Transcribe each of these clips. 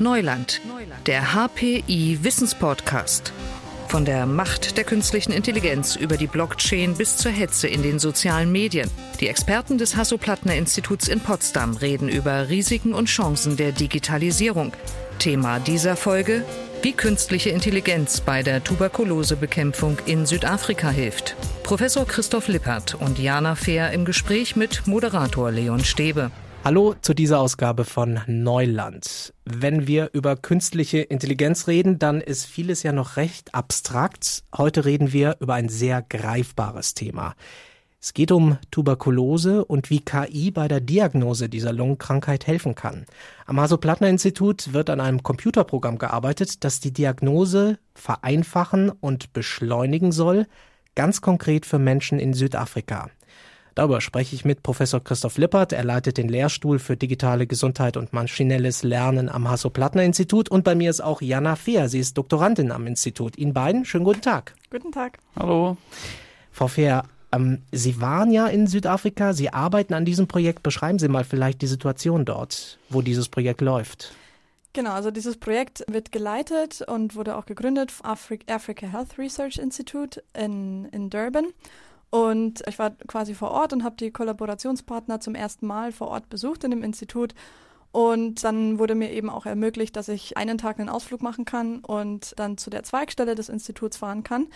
Neuland, der HPI Wissenspodcast. Von der Macht der künstlichen Intelligenz über die Blockchain bis zur Hetze in den sozialen Medien. Die Experten des Hasso-Plattner-Instituts in Potsdam reden über Risiken und Chancen der Digitalisierung. Thema dieser Folge: Wie künstliche Intelligenz bei der Tuberkulosebekämpfung in Südafrika hilft. Professor Christoph Lippert und Jana Fehr im Gespräch mit Moderator Leon Stäbe. Hallo zu dieser Ausgabe von Neuland. Wenn wir über künstliche Intelligenz reden, dann ist vieles ja noch recht abstrakt. Heute reden wir über ein sehr greifbares Thema. Es geht um Tuberkulose und wie KI bei der Diagnose dieser Lungenkrankheit helfen kann. Am Hasso-Plattner-Institut wird an einem Computerprogramm gearbeitet, das die Diagnose vereinfachen und beschleunigen soll, ganz konkret für Menschen in Südafrika. Darüber spreche ich mit Professor Christoph Lippert. Er leitet den Lehrstuhl für digitale Gesundheit und maschinelles Lernen am Hasso-Plattner-Institut. Und bei mir ist auch Jana Fehr. Sie ist Doktorandin am Institut. Ihnen beiden schönen guten Tag. Guten Tag. Hallo. Frau Fehr, ähm, Sie waren ja in Südafrika. Sie arbeiten an diesem Projekt. Beschreiben Sie mal vielleicht die Situation dort, wo dieses Projekt läuft. Genau, also dieses Projekt wird geleitet und wurde auch gegründet vom Africa Health Research Institute in, in Durban. Und ich war quasi vor Ort und habe die Kollaborationspartner zum ersten Mal vor Ort besucht in dem Institut. Und dann wurde mir eben auch ermöglicht, dass ich einen Tag einen Ausflug machen kann und dann zu der Zweigstelle des Instituts fahren kann.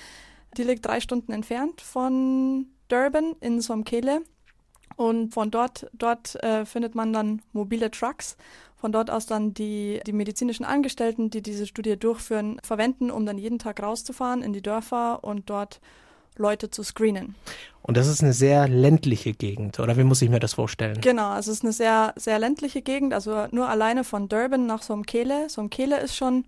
Die liegt drei Stunden entfernt von Durban in Somkele. Und von dort, dort äh, findet man dann mobile Trucks. Von dort aus dann die, die medizinischen Angestellten, die diese Studie durchführen, verwenden, um dann jeden Tag rauszufahren in die Dörfer und dort Leute zu screenen. Und das ist eine sehr ländliche Gegend, oder wie muss ich mir das vorstellen? Genau, es ist eine sehr, sehr ländliche Gegend, also nur alleine von Durban nach Somkele. Somkele ist schon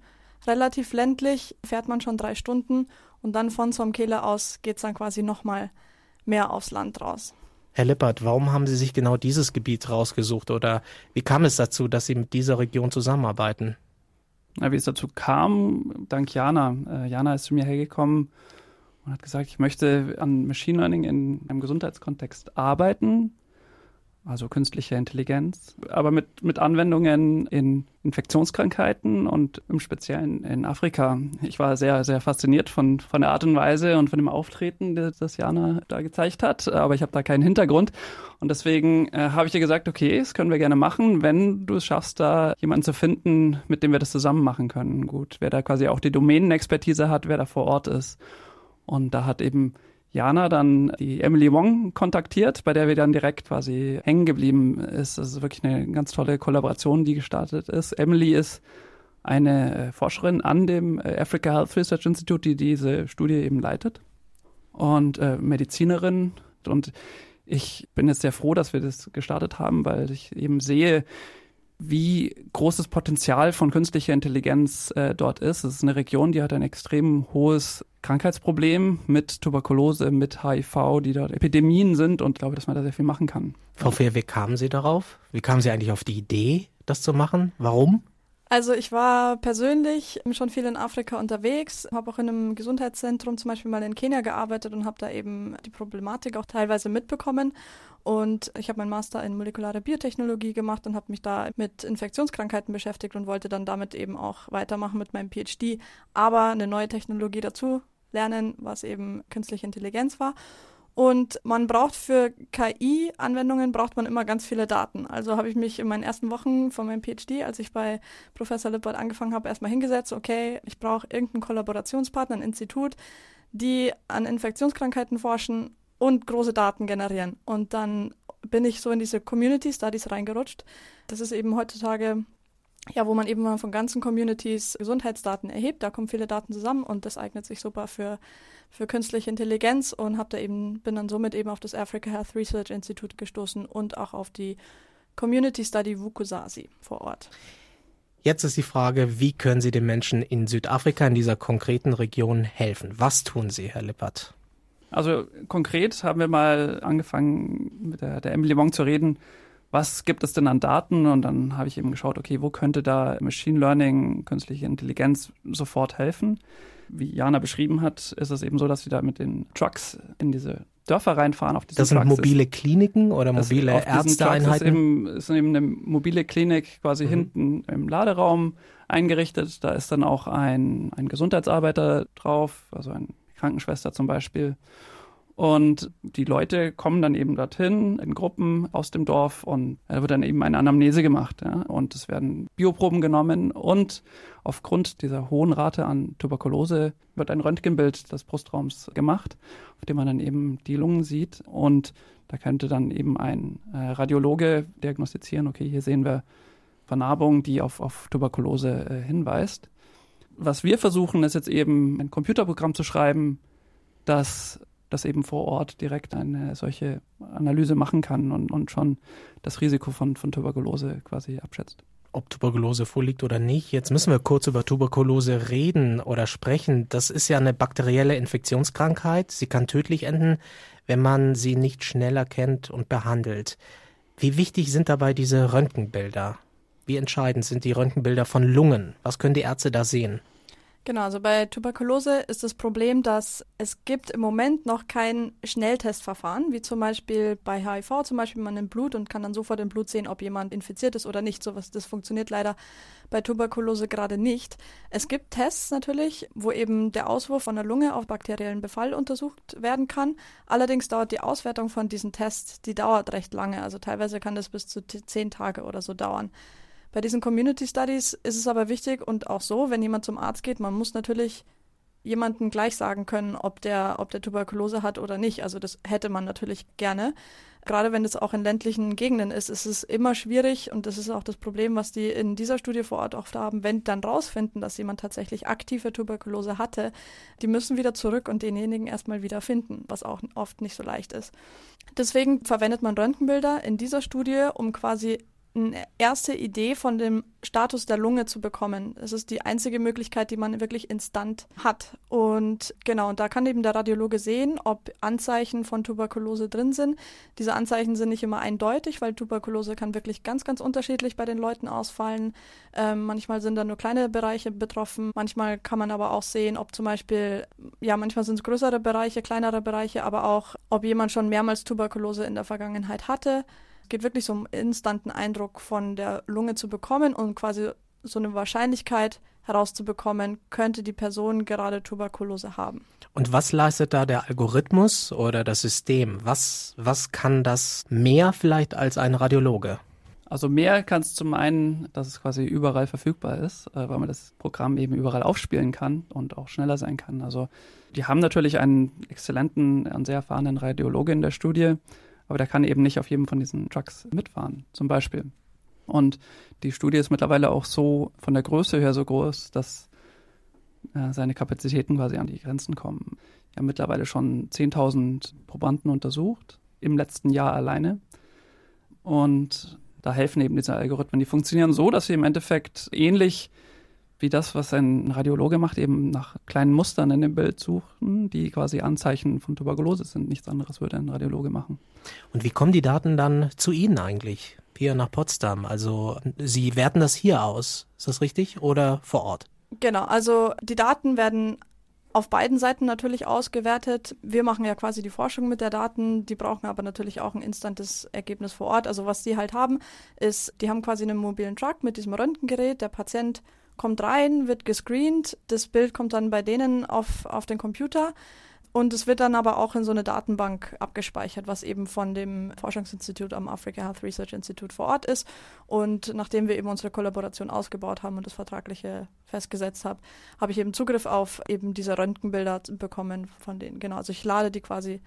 relativ ländlich, fährt man schon drei Stunden und dann von Somkele aus geht es dann quasi nochmal mehr aufs Land raus. Herr Lippert, warum haben Sie sich genau dieses Gebiet rausgesucht oder wie kam es dazu, dass Sie mit dieser Region zusammenarbeiten? Ja, wie es dazu kam, dank Jana. Äh, Jana ist zu mir hergekommen und hat gesagt, ich möchte an Machine Learning in einem Gesundheitskontext arbeiten, also künstliche Intelligenz, aber mit, mit Anwendungen in Infektionskrankheiten und im Speziellen in Afrika. Ich war sehr, sehr fasziniert von, von der Art und Weise und von dem Auftreten, das, Jana da gezeigt hat, aber ich habe da keinen Hintergrund. Und deswegen äh, habe ich dir gesagt, okay, das können wir gerne machen, wenn du es schaffst, da jemanden zu finden, mit dem wir das zusammen machen können. Gut, wer da quasi auch die Domänenexpertise hat, wer da vor Ort ist. Und da hat eben Jana dann die Emily Wong kontaktiert, bei der wir dann direkt quasi hängen geblieben ist. Das ist wirklich eine ganz tolle Kollaboration, die gestartet ist. Emily ist eine äh, Forscherin an dem äh, Africa Health Research Institute, die diese Studie eben leitet und äh, Medizinerin. Und ich bin jetzt sehr froh, dass wir das gestartet haben, weil ich eben sehe, wie großes Potenzial von künstlicher Intelligenz äh, dort ist. Es ist eine Region, die hat ein extrem hohes Krankheitsproblem mit Tuberkulose, mit HIV, die dort Epidemien sind und ich glaube, dass man da sehr viel machen kann. Frau Fehr, wie kamen Sie darauf? Wie kamen Sie eigentlich auf die Idee, das zu machen? Warum? Also ich war persönlich schon viel in Afrika unterwegs, habe auch in einem Gesundheitszentrum zum Beispiel mal in Kenia gearbeitet und habe da eben die Problematik auch teilweise mitbekommen. Und ich habe meinen Master in molekulare Biotechnologie gemacht und habe mich da mit Infektionskrankheiten beschäftigt und wollte dann damit eben auch weitermachen mit meinem PhD, aber eine neue Technologie dazu lernen, was eben künstliche Intelligenz war. Und man braucht für KI-Anwendungen braucht man immer ganz viele Daten. Also habe ich mich in meinen ersten Wochen von meinem PhD, als ich bei Professor Lippert angefangen habe, erstmal hingesetzt, okay, ich brauche irgendeinen Kollaborationspartner, ein Institut, die an Infektionskrankheiten forschen und große Daten generieren. Und dann bin ich so in diese Community Studies reingerutscht. Das ist eben heutzutage ja, wo man eben mal von ganzen Communities Gesundheitsdaten erhebt. Da kommen viele Daten zusammen und das eignet sich super für, für künstliche Intelligenz und habe da eben, bin dann somit eben auf das Africa Health Research Institute gestoßen und auch auf die Community Study Wukusasi vor Ort. Jetzt ist die Frage, wie können Sie den Menschen in Südafrika, in dieser konkreten Region helfen? Was tun Sie, Herr Lippert? Also konkret haben wir mal angefangen, mit der, der Emily Wong zu reden, was gibt es denn an Daten? Und dann habe ich eben geschaut, okay, wo könnte da Machine Learning, künstliche Intelligenz sofort helfen? Wie Jana beschrieben hat, ist es eben so, dass wir da mit den Trucks in diese Dörfer reinfahren. Auf das sind Trucks mobile Kliniken oder mobile Ärzteeinheiten? Das ist eben, ist eben eine mobile Klinik quasi mhm. hinten im Laderaum eingerichtet. Da ist dann auch ein, ein Gesundheitsarbeiter drauf, also eine Krankenschwester zum Beispiel. Und die Leute kommen dann eben dorthin in Gruppen aus dem Dorf und da wird dann eben eine Anamnese gemacht. Ja? Und es werden Bioproben genommen und aufgrund dieser hohen Rate an Tuberkulose wird ein Röntgenbild des Brustraums gemacht, auf dem man dann eben die Lungen sieht. Und da könnte dann eben ein äh, Radiologe diagnostizieren, okay, hier sehen wir Vernarbung, die auf, auf Tuberkulose äh, hinweist. Was wir versuchen, ist jetzt eben ein Computerprogramm zu schreiben, das das eben vor Ort direkt eine solche Analyse machen kann und, und schon das Risiko von, von Tuberkulose quasi abschätzt. Ob Tuberkulose vorliegt oder nicht. Jetzt müssen wir kurz über Tuberkulose reden oder sprechen. Das ist ja eine bakterielle Infektionskrankheit. Sie kann tödlich enden, wenn man sie nicht schnell erkennt und behandelt. Wie wichtig sind dabei diese Röntgenbilder? Wie entscheidend sind die Röntgenbilder von Lungen? Was können die Ärzte da sehen? Genau, also bei Tuberkulose ist das Problem, dass es gibt im Moment noch kein Schnelltestverfahren, wie zum Beispiel bei HIV, zum Beispiel man nimmt Blut und kann dann sofort im Blut sehen, ob jemand infiziert ist oder nicht. Sowas, das funktioniert leider bei Tuberkulose gerade nicht. Es gibt Tests natürlich, wo eben der Auswurf von der Lunge auf bakteriellen Befall untersucht werden kann. Allerdings dauert die Auswertung von diesen Tests, die dauert recht lange. Also teilweise kann das bis zu zehn Tage oder so dauern. Bei diesen Community Studies ist es aber wichtig und auch so, wenn jemand zum Arzt geht, man muss natürlich jemanden gleich sagen können, ob der, ob der Tuberkulose hat oder nicht. Also das hätte man natürlich gerne. Gerade wenn es auch in ländlichen Gegenden ist, ist es immer schwierig und das ist auch das Problem, was die in dieser Studie vor Ort oft haben, wenn dann rausfinden, dass jemand tatsächlich aktive Tuberkulose hatte, die müssen wieder zurück und denjenigen erstmal wieder finden, was auch oft nicht so leicht ist. Deswegen verwendet man Röntgenbilder in dieser Studie, um quasi eine erste Idee von dem Status der Lunge zu bekommen. Es ist die einzige Möglichkeit, die man wirklich instant hat. Und genau, und da kann eben der Radiologe sehen, ob Anzeichen von Tuberkulose drin sind. Diese Anzeichen sind nicht immer eindeutig, weil Tuberkulose kann wirklich ganz, ganz unterschiedlich bei den Leuten ausfallen. Ähm, manchmal sind da nur kleine Bereiche betroffen. Manchmal kann man aber auch sehen, ob zum Beispiel, ja, manchmal sind es größere Bereiche, kleinere Bereiche, aber auch, ob jemand schon mehrmals Tuberkulose in der Vergangenheit hatte. Es geht wirklich so um instanten Eindruck von der Lunge zu bekommen und quasi so eine Wahrscheinlichkeit herauszubekommen, könnte die Person gerade Tuberkulose haben. Und was leistet da der Algorithmus oder das System? Was, was kann das mehr vielleicht als ein Radiologe? Also mehr kann es zum einen, dass es quasi überall verfügbar ist, äh, weil man das Programm eben überall aufspielen kann und auch schneller sein kann. Also die haben natürlich einen exzellenten und sehr erfahrenen Radiologe in der Studie, aber der kann eben nicht auf jedem von diesen Trucks mitfahren, zum Beispiel. Und die Studie ist mittlerweile auch so von der Größe her so groß, dass äh, seine Kapazitäten quasi an die Grenzen kommen. Wir haben mittlerweile schon 10.000 Probanden untersucht, im letzten Jahr alleine. Und da helfen eben diese Algorithmen. Die funktionieren so, dass sie im Endeffekt ähnlich wie das, was ein Radiologe macht, eben nach kleinen Mustern in dem Bild suchen, die quasi Anzeichen von Tuberkulose sind. Nichts anderes würde ein Radiologe machen. Und wie kommen die Daten dann zu Ihnen eigentlich? Hier nach Potsdam. Also Sie werten das hier aus. Ist das richtig? Oder vor Ort? Genau, also die Daten werden auf beiden Seiten natürlich ausgewertet. Wir machen ja quasi die Forschung mit der Daten, die brauchen aber natürlich auch ein instantes Ergebnis vor Ort. Also was die halt haben, ist, die haben quasi einen mobilen Truck mit diesem Röntgengerät. Der Patient kommt rein, wird gescreent, das Bild kommt dann bei denen auf, auf den Computer und es wird dann aber auch in so eine Datenbank abgespeichert, was eben von dem Forschungsinstitut am Africa Health Research Institute vor Ort ist. Und nachdem wir eben unsere Kollaboration ausgebaut haben und das Vertragliche festgesetzt haben, habe ich eben Zugriff auf eben diese Röntgenbilder bekommen von denen. Genau, also ich lade die quasi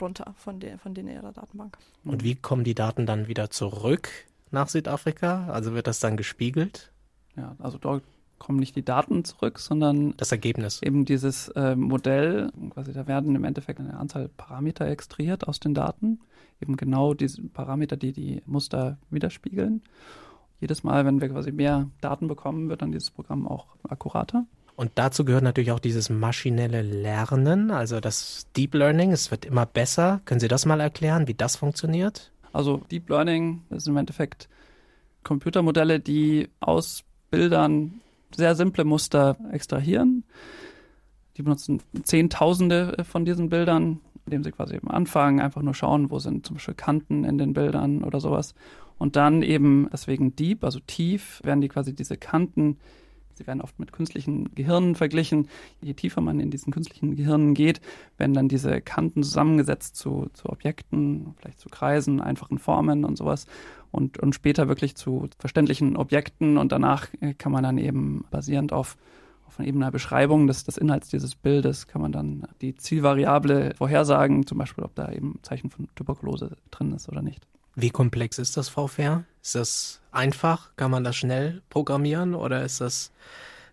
runter von, den, von denen ihrer Datenbank. Und wie kommen die Daten dann wieder zurück nach Südafrika? Also wird das dann gespiegelt? Ja, also dort kommen nicht die Daten zurück, sondern das Ergebnis. Eben dieses äh, Modell, quasi da werden im Endeffekt eine Anzahl Parameter extrahiert aus den Daten, eben genau diese Parameter, die die Muster widerspiegeln. Jedes Mal, wenn wir quasi mehr Daten bekommen, wird dann dieses Programm auch akkurater. Und dazu gehört natürlich auch dieses maschinelle Lernen, also das Deep Learning. Es wird immer besser. Können Sie das mal erklären, wie das funktioniert? Also Deep Learning ist im Endeffekt Computermodelle, die aus Bildern sehr simple Muster extrahieren. Die benutzen Zehntausende von diesen Bildern, indem sie quasi eben anfangen, einfach nur schauen, wo sind zum Beispiel Kanten in den Bildern oder sowas. Und dann eben, deswegen deep, also tief, werden die quasi diese Kanten Sie werden oft mit künstlichen Gehirnen verglichen. Je tiefer man in diesen künstlichen Gehirnen geht, werden dann diese Kanten zusammengesetzt zu, zu Objekten, vielleicht zu Kreisen, einfachen Formen und sowas. Und, und später wirklich zu verständlichen Objekten. Und danach äh, kann man dann eben basierend auf von eben einer Beschreibung des, des Inhalts dieses Bildes kann man dann die Zielvariable vorhersagen, zum Beispiel, ob da eben Zeichen von Tuberkulose drin ist oder nicht. Wie komplex ist das VFR? Ist das einfach? Kann man das schnell programmieren oder ist das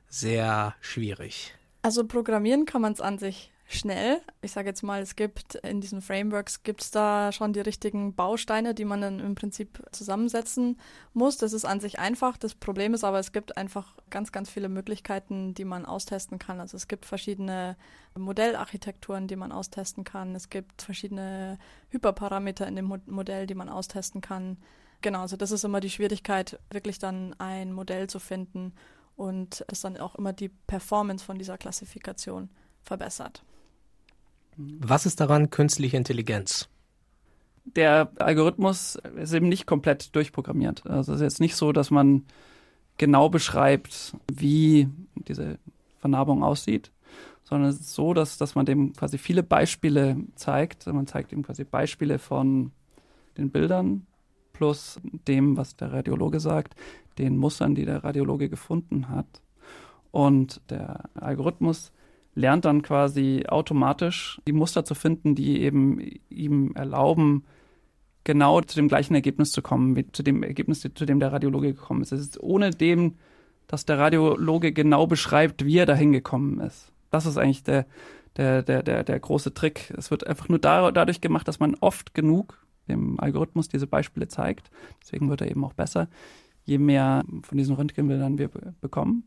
sehr schwierig? Also programmieren kann man es an sich schnell. Ich sage jetzt mal, es gibt in diesen Frameworks gibt es da schon die richtigen Bausteine, die man dann im Prinzip zusammensetzen muss. Das ist an sich einfach. Das Problem ist aber, es gibt einfach ganz, ganz viele Möglichkeiten, die man austesten kann. Also es gibt verschiedene Modellarchitekturen, die man austesten kann. Es gibt verschiedene Hyperparameter in dem Modell, die man austesten kann. Genau, also das ist immer die Schwierigkeit, wirklich dann ein Modell zu finden und es dann auch immer die Performance von dieser Klassifikation verbessert. Was ist daran künstliche Intelligenz? Der Algorithmus ist eben nicht komplett durchprogrammiert. Also es ist jetzt nicht so, dass man genau beschreibt, wie diese Vernarbung aussieht, sondern es ist so, dass, dass man dem quasi viele Beispiele zeigt. Man zeigt ihm quasi Beispiele von den Bildern plus dem, was der Radiologe sagt, den Mustern, die der Radiologe gefunden hat. Und der Algorithmus lernt dann quasi automatisch die Muster zu finden, die eben ihm erlauben, genau zu dem gleichen Ergebnis zu kommen, wie zu dem Ergebnis, zu dem der Radiologe gekommen ist. Es ist ohne dem, dass der Radiologe genau beschreibt, wie er dahin gekommen ist. Das ist eigentlich der, der, der, der, der große Trick. Es wird einfach nur da, dadurch gemacht, dass man oft genug dem Algorithmus diese Beispiele zeigt. Deswegen wird er eben auch besser, je mehr von diesen Röntgenbildern wir bekommen.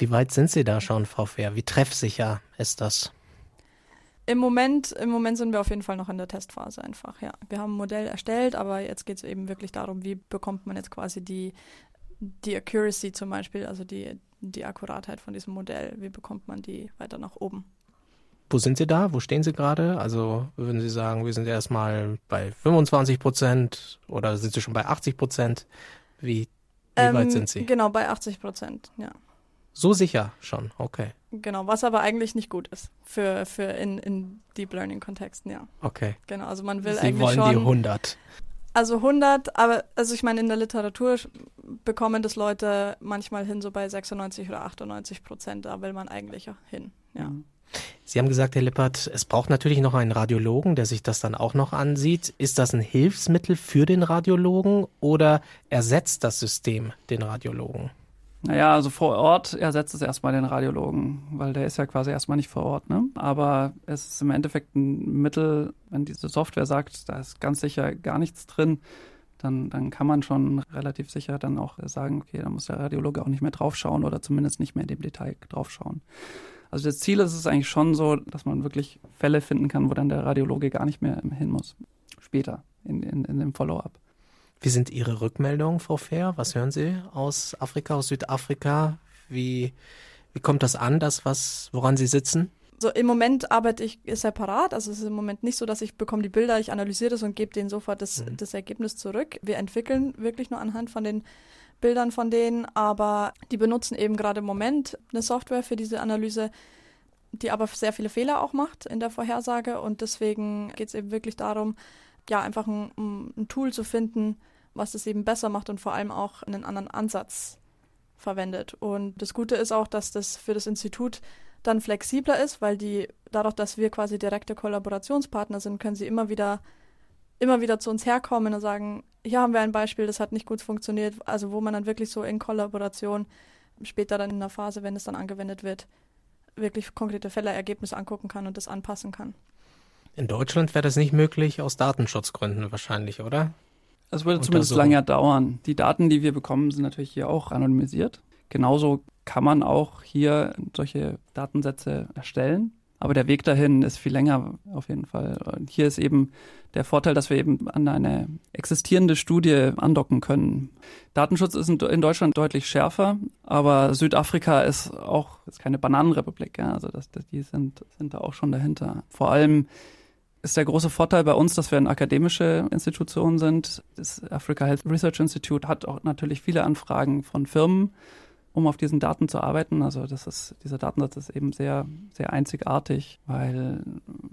Wie weit sind Sie da schon, Frau Fair? Wie treffsicher ist das? Im Moment, Im Moment sind wir auf jeden Fall noch in der Testphase einfach, ja. Wir haben ein Modell erstellt, aber jetzt geht es eben wirklich darum, wie bekommt man jetzt quasi die, die Accuracy zum Beispiel, also die, die Akkuratheit von diesem Modell, wie bekommt man die weiter nach oben? Wo sind Sie da? Wo stehen Sie gerade? Also würden Sie sagen, wir sind erstmal bei 25 Prozent oder sind Sie schon bei 80 Prozent? Wie, wie ähm, weit sind Sie? Genau, bei 80 Prozent, ja. So sicher schon, okay. Genau, was aber eigentlich nicht gut ist für, für in, in Deep Learning Kontexten, ja. Okay. Genau, also man will Sie eigentlich wollen schon, die 100. Also 100, aber also ich meine in der Literatur bekommen das Leute manchmal hin so bei 96 oder 98 Prozent, da will man eigentlich hin, ja. Mhm. Sie haben gesagt, Herr Lippert, es braucht natürlich noch einen Radiologen, der sich das dann auch noch ansieht. Ist das ein Hilfsmittel für den Radiologen oder ersetzt das System den Radiologen? Naja, also vor Ort ersetzt es erstmal den Radiologen, weil der ist ja quasi erstmal nicht vor Ort. Ne? Aber es ist im Endeffekt ein Mittel, wenn diese Software sagt, da ist ganz sicher gar nichts drin, dann, dann kann man schon relativ sicher dann auch sagen, okay, da muss der Radiologe auch nicht mehr draufschauen oder zumindest nicht mehr in dem Detail draufschauen. Also das Ziel ist es eigentlich schon so, dass man wirklich Fälle finden kann, wo dann der Radiologe gar nicht mehr hin muss. Später in, in, in dem Follow-up. Wie sind Ihre Rückmeldungen, Frau Fair? Was hören Sie aus Afrika, aus Südafrika? Wie, wie kommt das an, das, was, woran Sie sitzen? So, im Moment arbeite ich separat. Also es ist im Moment nicht so, dass ich bekomme die Bilder, ich analysiere das und gebe denen sofort das, mhm. das Ergebnis zurück. Wir entwickeln wirklich nur anhand von den Bildern von denen, aber die benutzen eben gerade im Moment eine Software für diese Analyse, die aber sehr viele Fehler auch macht in der Vorhersage. Und deswegen geht es eben wirklich darum, ja, einfach ein, ein Tool zu finden, was es eben besser macht und vor allem auch einen anderen Ansatz verwendet. Und das Gute ist auch, dass das für das Institut dann flexibler ist, weil die dadurch, dass wir quasi direkte Kollaborationspartner sind, können sie immer wieder immer wieder zu uns herkommen und sagen, hier haben wir ein Beispiel, das hat nicht gut funktioniert, also wo man dann wirklich so in Kollaboration später dann in der Phase, wenn es dann angewendet wird, wirklich konkrete Fälle, Ergebnisse angucken kann und das anpassen kann. In Deutschland wäre das nicht möglich, aus Datenschutzgründen wahrscheinlich, oder? Es würde zumindest länger dauern. Die Daten, die wir bekommen, sind natürlich hier auch anonymisiert. Genauso kann man auch hier solche Datensätze erstellen. Aber der Weg dahin ist viel länger auf jeden Fall. Und hier ist eben der Vorteil, dass wir eben an eine existierende Studie andocken können. Datenschutz ist in Deutschland deutlich schärfer, aber Südafrika ist auch ist keine Bananenrepublik. Ja? Also das, das, die sind, sind da auch schon dahinter. Vor allem ist der große Vorteil bei uns, dass wir eine akademische Institution sind. Das Africa Health Research Institute hat auch natürlich viele Anfragen von Firmen, um auf diesen Daten zu arbeiten. Also das ist, dieser Datensatz ist eben sehr, sehr einzigartig, weil,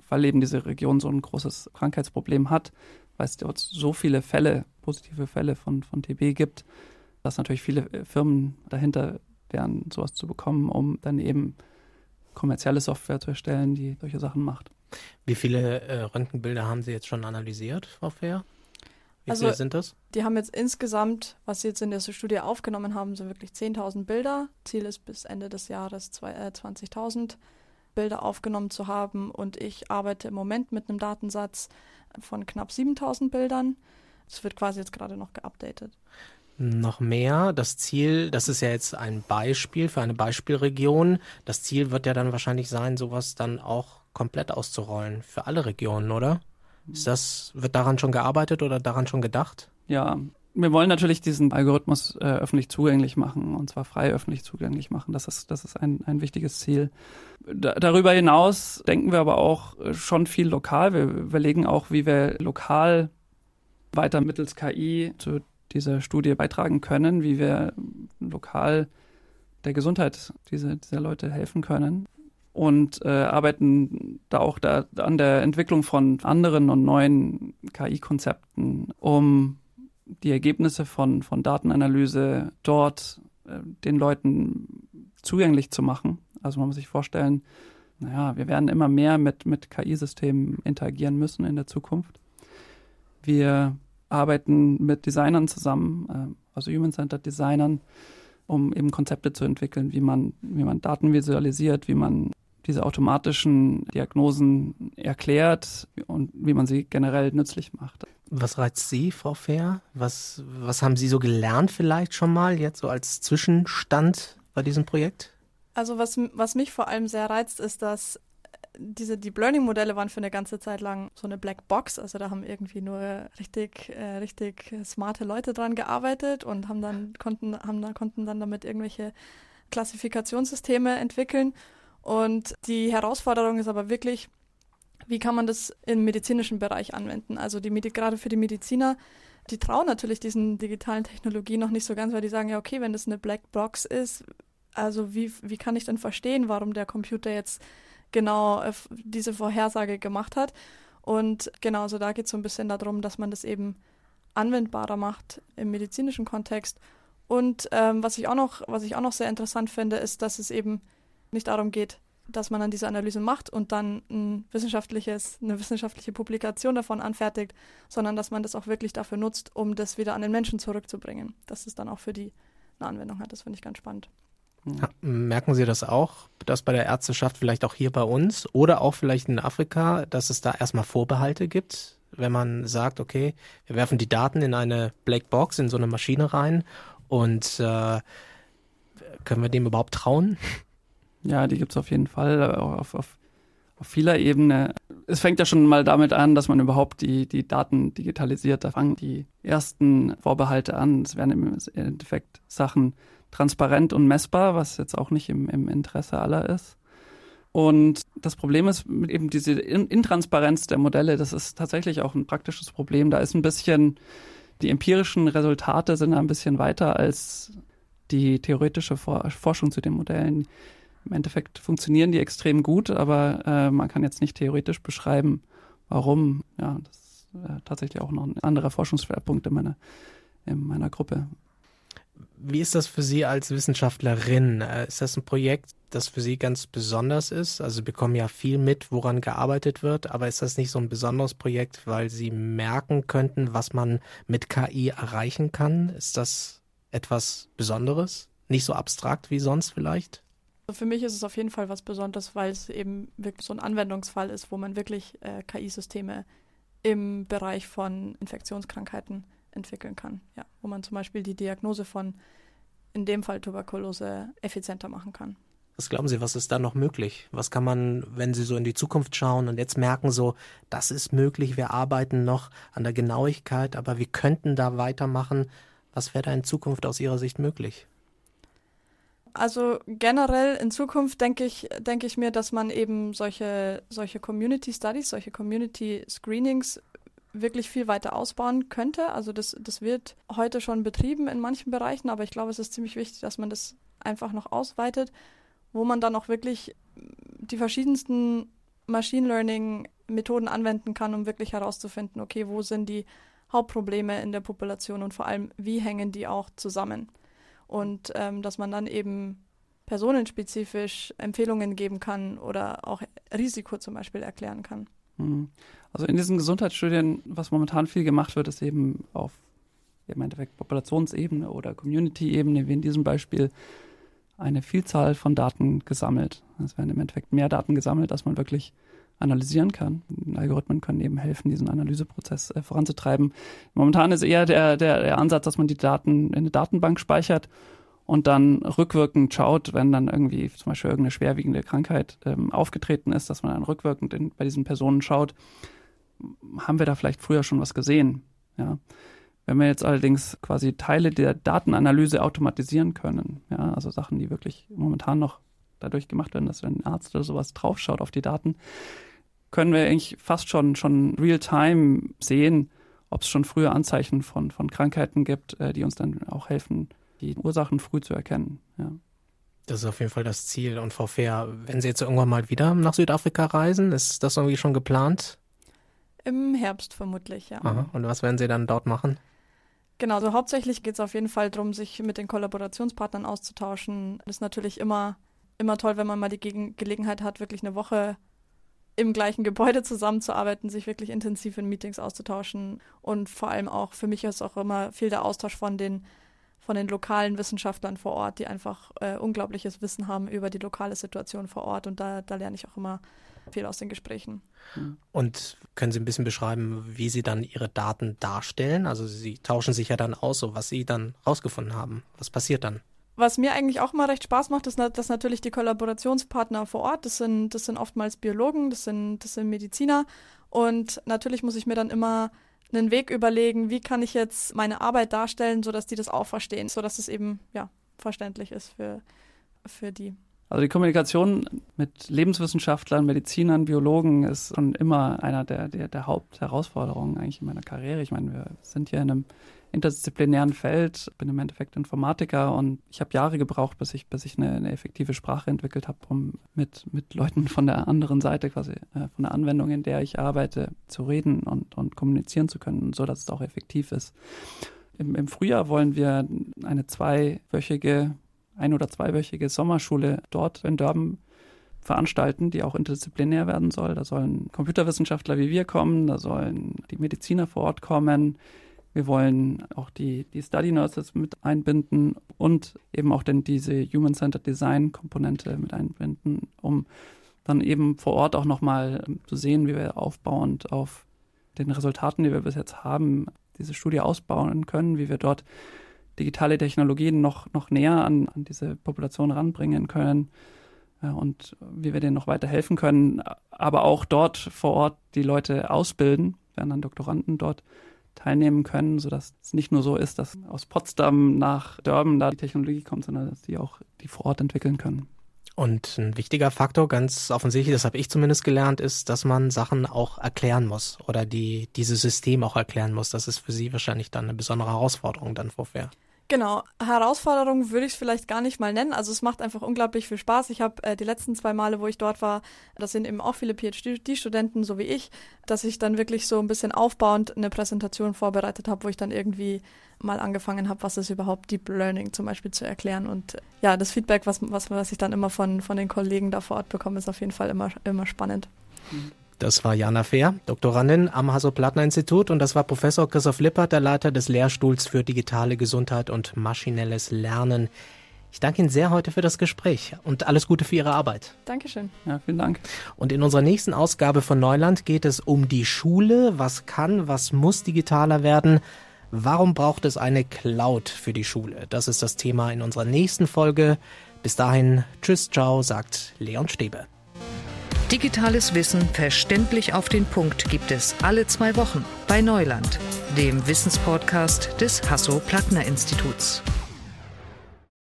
weil eben diese Region so ein großes Krankheitsproblem hat, weil es dort so viele Fälle, positive Fälle von, von TB gibt, dass natürlich viele Firmen dahinter wären, sowas zu bekommen, um dann eben kommerzielle Software zu erstellen, die solche Sachen macht. Wie viele äh, Röntgenbilder haben Sie jetzt schon analysiert, Frau Fair? Wie also, viele sind das? Die haben jetzt insgesamt, was sie jetzt in der Studie aufgenommen haben, sind wirklich 10.000 Bilder. Ziel ist bis Ende des Jahres äh, 20.000 Bilder aufgenommen zu haben. Und ich arbeite im Moment mit einem Datensatz von knapp 7.000 Bildern. Es wird quasi jetzt gerade noch geupdatet. Noch mehr. Das Ziel, das ist ja jetzt ein Beispiel für eine Beispielregion. Das Ziel wird ja dann wahrscheinlich sein, sowas dann auch komplett auszurollen für alle Regionen, oder? Ist das, wird daran schon gearbeitet oder daran schon gedacht? Ja, wir wollen natürlich diesen Algorithmus äh, öffentlich zugänglich machen und zwar frei öffentlich zugänglich machen. Das ist, das ist ein, ein wichtiges Ziel. Da, darüber hinaus denken wir aber auch äh, schon viel lokal. Wir überlegen auch, wie wir lokal weiter mittels KI zu dieser Studie beitragen können, wie wir lokal der Gesundheit dieser, dieser Leute helfen können und äh, arbeiten da auch da an der Entwicklung von anderen und neuen KI-Konzepten, um die Ergebnisse von, von Datenanalyse dort äh, den Leuten zugänglich zu machen. Also man muss sich vorstellen, naja, wir werden immer mehr mit, mit KI-Systemen interagieren müssen in der Zukunft. Wir arbeiten mit Designern zusammen, äh, also Human-Centered Designern, um eben Konzepte zu entwickeln, wie man, wie man Daten visualisiert, wie man diese automatischen Diagnosen erklärt und wie man sie generell nützlich macht. Was reizt Sie, Frau Fair? Was, was haben Sie so gelernt vielleicht schon mal jetzt so als Zwischenstand bei diesem Projekt? Also was, was mich vor allem sehr reizt, ist, dass diese Deep Learning Modelle waren für eine ganze Zeit lang so eine Black Box. Also da haben irgendwie nur richtig, äh, richtig smarte Leute dran gearbeitet und haben dann konnten, haben dann, konnten dann damit irgendwelche Klassifikationssysteme entwickeln. Und die Herausforderung ist aber wirklich, wie kann man das im medizinischen Bereich anwenden? Also die gerade für die Mediziner, die trauen natürlich diesen digitalen Technologien noch nicht so ganz, weil die sagen, ja, okay, wenn das eine Black Box ist, also wie, wie kann ich denn verstehen, warum der Computer jetzt genau äh, diese Vorhersage gemacht hat? Und genau, also da geht es so ein bisschen darum, dass man das eben anwendbarer macht im medizinischen Kontext. Und ähm, was ich auch noch, was ich auch noch sehr interessant finde, ist, dass es eben nicht darum geht, dass man dann diese Analyse macht und dann ein wissenschaftliches, eine wissenschaftliche Publikation davon anfertigt, sondern dass man das auch wirklich dafür nutzt, um das wieder an den Menschen zurückzubringen. Dass es dann auch für die eine Anwendung hat. Das finde ich ganz spannend. Merken Sie das auch, dass bei der Ärzteschaft vielleicht auch hier bei uns oder auch vielleicht in Afrika, dass es da erstmal Vorbehalte gibt, wenn man sagt, okay, wir werfen die Daten in eine Blackbox, in so eine Maschine rein und äh, können wir dem überhaupt trauen? Ja, die gibt es auf jeden Fall äh, auf, auf, auf vieler Ebene. Es fängt ja schon mal damit an, dass man überhaupt die, die Daten digitalisiert. Da fangen die ersten Vorbehalte an. Es werden im Endeffekt Sachen transparent und messbar, was jetzt auch nicht im, im Interesse aller ist. Und das Problem ist mit eben diese Intransparenz der Modelle, das ist tatsächlich auch ein praktisches Problem. Da ist ein bisschen, die empirischen Resultate sind ein bisschen weiter als die theoretische Forschung zu den Modellen. Im Endeffekt funktionieren die extrem gut, aber äh, man kann jetzt nicht theoretisch beschreiben, warum. Ja, das ist äh, tatsächlich auch noch ein anderer Forschungsschwerpunkt in meiner, in meiner Gruppe. Wie ist das für Sie als Wissenschaftlerin? Äh, ist das ein Projekt, das für Sie ganz besonders ist? Also Sie bekommen ja viel mit, woran gearbeitet wird, aber ist das nicht so ein besonderes Projekt, weil Sie merken könnten, was man mit KI erreichen kann? Ist das etwas Besonderes? Nicht so abstrakt wie sonst vielleicht? Für mich ist es auf jeden Fall was Besonderes, weil es eben wirklich so ein Anwendungsfall ist, wo man wirklich äh, KI-Systeme im Bereich von Infektionskrankheiten entwickeln kann. Ja, wo man zum Beispiel die Diagnose von, in dem Fall Tuberkulose, effizienter machen kann. Was glauben Sie, was ist da noch möglich? Was kann man, wenn Sie so in die Zukunft schauen und jetzt merken so, das ist möglich, wir arbeiten noch an der Genauigkeit, aber wir könnten da weitermachen. Was wäre da in Zukunft aus Ihrer Sicht möglich? Also generell in Zukunft denke ich, denke ich mir, dass man eben solche, solche Community Studies, solche Community Screenings wirklich viel weiter ausbauen könnte. Also das, das wird heute schon betrieben in manchen Bereichen, aber ich glaube, es ist ziemlich wichtig, dass man das einfach noch ausweitet, wo man dann auch wirklich die verschiedensten Machine Learning Methoden anwenden kann, um wirklich herauszufinden, okay, wo sind die Hauptprobleme in der Population und vor allem, wie hängen die auch zusammen. Und ähm, dass man dann eben personenspezifisch Empfehlungen geben kann oder auch Risiko zum Beispiel erklären kann. Mhm. Also in diesen Gesundheitsstudien, was momentan viel gemacht wird, ist eben auf im Endeffekt Populationsebene oder Community-Ebene, wie in diesem Beispiel, eine Vielzahl von Daten gesammelt. Es werden im Endeffekt mehr Daten gesammelt, als man wirklich analysieren kann. Algorithmen können eben helfen, diesen Analyseprozess äh, voranzutreiben. Momentan ist eher der, der, der Ansatz, dass man die Daten in eine Datenbank speichert und dann rückwirkend schaut, wenn dann irgendwie zum Beispiel irgendeine schwerwiegende Krankheit ähm, aufgetreten ist, dass man dann rückwirkend in, bei diesen Personen schaut, haben wir da vielleicht früher schon was gesehen? Ja. Wenn wir jetzt allerdings quasi Teile der Datenanalyse automatisieren können, ja, also Sachen, die wirklich momentan noch dadurch gemacht werden, dass wenn ein Arzt oder sowas draufschaut auf die Daten, können wir eigentlich fast schon, schon real-time sehen, ob es schon frühe Anzeichen von, von Krankheiten gibt, äh, die uns dann auch helfen, die Ursachen früh zu erkennen. Ja. Das ist auf jeden Fall das Ziel. Und Frau Fehr, wenn Sie jetzt irgendwann mal wieder nach Südafrika reisen, ist das irgendwie schon geplant? Im Herbst vermutlich, ja. Aha. Und was werden Sie dann dort machen? Genau, also hauptsächlich geht es auf jeden Fall darum, sich mit den Kollaborationspartnern auszutauschen. Das ist natürlich immer, immer toll, wenn man mal die Ge Gelegenheit hat, wirklich eine Woche im gleichen Gebäude zusammenzuarbeiten, sich wirklich intensiv in Meetings auszutauschen. Und vor allem auch, für mich ist auch immer viel der Austausch von den, von den lokalen Wissenschaftlern vor Ort, die einfach äh, unglaubliches Wissen haben über die lokale Situation vor Ort. Und da, da lerne ich auch immer viel aus den Gesprächen. Und können Sie ein bisschen beschreiben, wie Sie dann Ihre Daten darstellen? Also Sie tauschen sich ja dann aus, so was Sie dann rausgefunden haben. Was passiert dann? Was mir eigentlich auch mal recht Spaß macht, ist, dass natürlich die Kollaborationspartner vor Ort, das sind, das sind oftmals Biologen, das sind, das sind Mediziner. Und natürlich muss ich mir dann immer einen Weg überlegen, wie kann ich jetzt meine Arbeit darstellen, sodass die das auch verstehen, sodass es eben ja, verständlich ist für, für die. Also die Kommunikation mit Lebenswissenschaftlern, Medizinern, Biologen ist schon immer einer der, der, der Hauptherausforderungen eigentlich in meiner Karriere. Ich meine, wir sind hier in einem interdisziplinären Feld, bin im Endeffekt Informatiker und ich habe Jahre gebraucht, bis ich, bis ich eine, eine effektive Sprache entwickelt habe, um mit, mit Leuten von der anderen Seite, quasi äh, von der Anwendung, in der ich arbeite, zu reden und, und kommunizieren zu können, so dass es auch effektiv ist. Im, Im Frühjahr wollen wir eine zweiwöchige, ein- oder zweiwöchige Sommerschule dort in Durban veranstalten, die auch interdisziplinär werden soll. Da sollen Computerwissenschaftler wie wir kommen, da sollen die Mediziner vor Ort kommen, wir wollen auch die, die Study Nurses mit einbinden und eben auch denn diese Human-Centered Design-Komponente mit einbinden, um dann eben vor Ort auch nochmal zu sehen, wie wir aufbauend auf den Resultaten, die wir bis jetzt haben, diese Studie ausbauen können, wie wir dort digitale Technologien noch, noch näher an, an diese Population ranbringen können äh, und wie wir denen noch weiter helfen können, aber auch dort vor Ort die Leute ausbilden, werden dann Doktoranden dort teilnehmen können, sodass es nicht nur so ist, dass aus Potsdam nach Durban da die Technologie kommt, sondern dass die auch die vor Ort entwickeln können. Und ein wichtiger Faktor, ganz offensichtlich, das habe ich zumindest gelernt, ist, dass man Sachen auch erklären muss oder die dieses System auch erklären muss. Das ist für Sie wahrscheinlich dann eine besondere Herausforderung dann vorher. Genau, Herausforderung würde ich es vielleicht gar nicht mal nennen. Also es macht einfach unglaublich viel Spaß. Ich habe äh, die letzten zwei Male, wo ich dort war, das sind eben auch viele PhD-Studenten, so wie ich, dass ich dann wirklich so ein bisschen aufbauend eine Präsentation vorbereitet habe, wo ich dann irgendwie mal angefangen habe, was ist überhaupt Deep Learning zum Beispiel zu erklären. Und ja, das Feedback, was, was, was ich dann immer von, von den Kollegen da vor Ort bekomme, ist auf jeden Fall immer, immer spannend. Mhm. Das war Jana Fehr, Doktorandin am Hasso-Plattner-Institut und das war Professor Christoph Lippert, der Leiter des Lehrstuhls für digitale Gesundheit und maschinelles Lernen. Ich danke Ihnen sehr heute für das Gespräch und alles Gute für Ihre Arbeit. Dankeschön. Ja, vielen Dank. Und in unserer nächsten Ausgabe von Neuland geht es um die Schule. Was kann, was muss digitaler werden? Warum braucht es eine Cloud für die Schule? Das ist das Thema in unserer nächsten Folge. Bis dahin, tschüss, ciao, sagt Leon Stäbe. Digitales Wissen verständlich auf den Punkt gibt es alle zwei Wochen bei Neuland, dem Wissenspodcast des Hasso-Plattner-Instituts.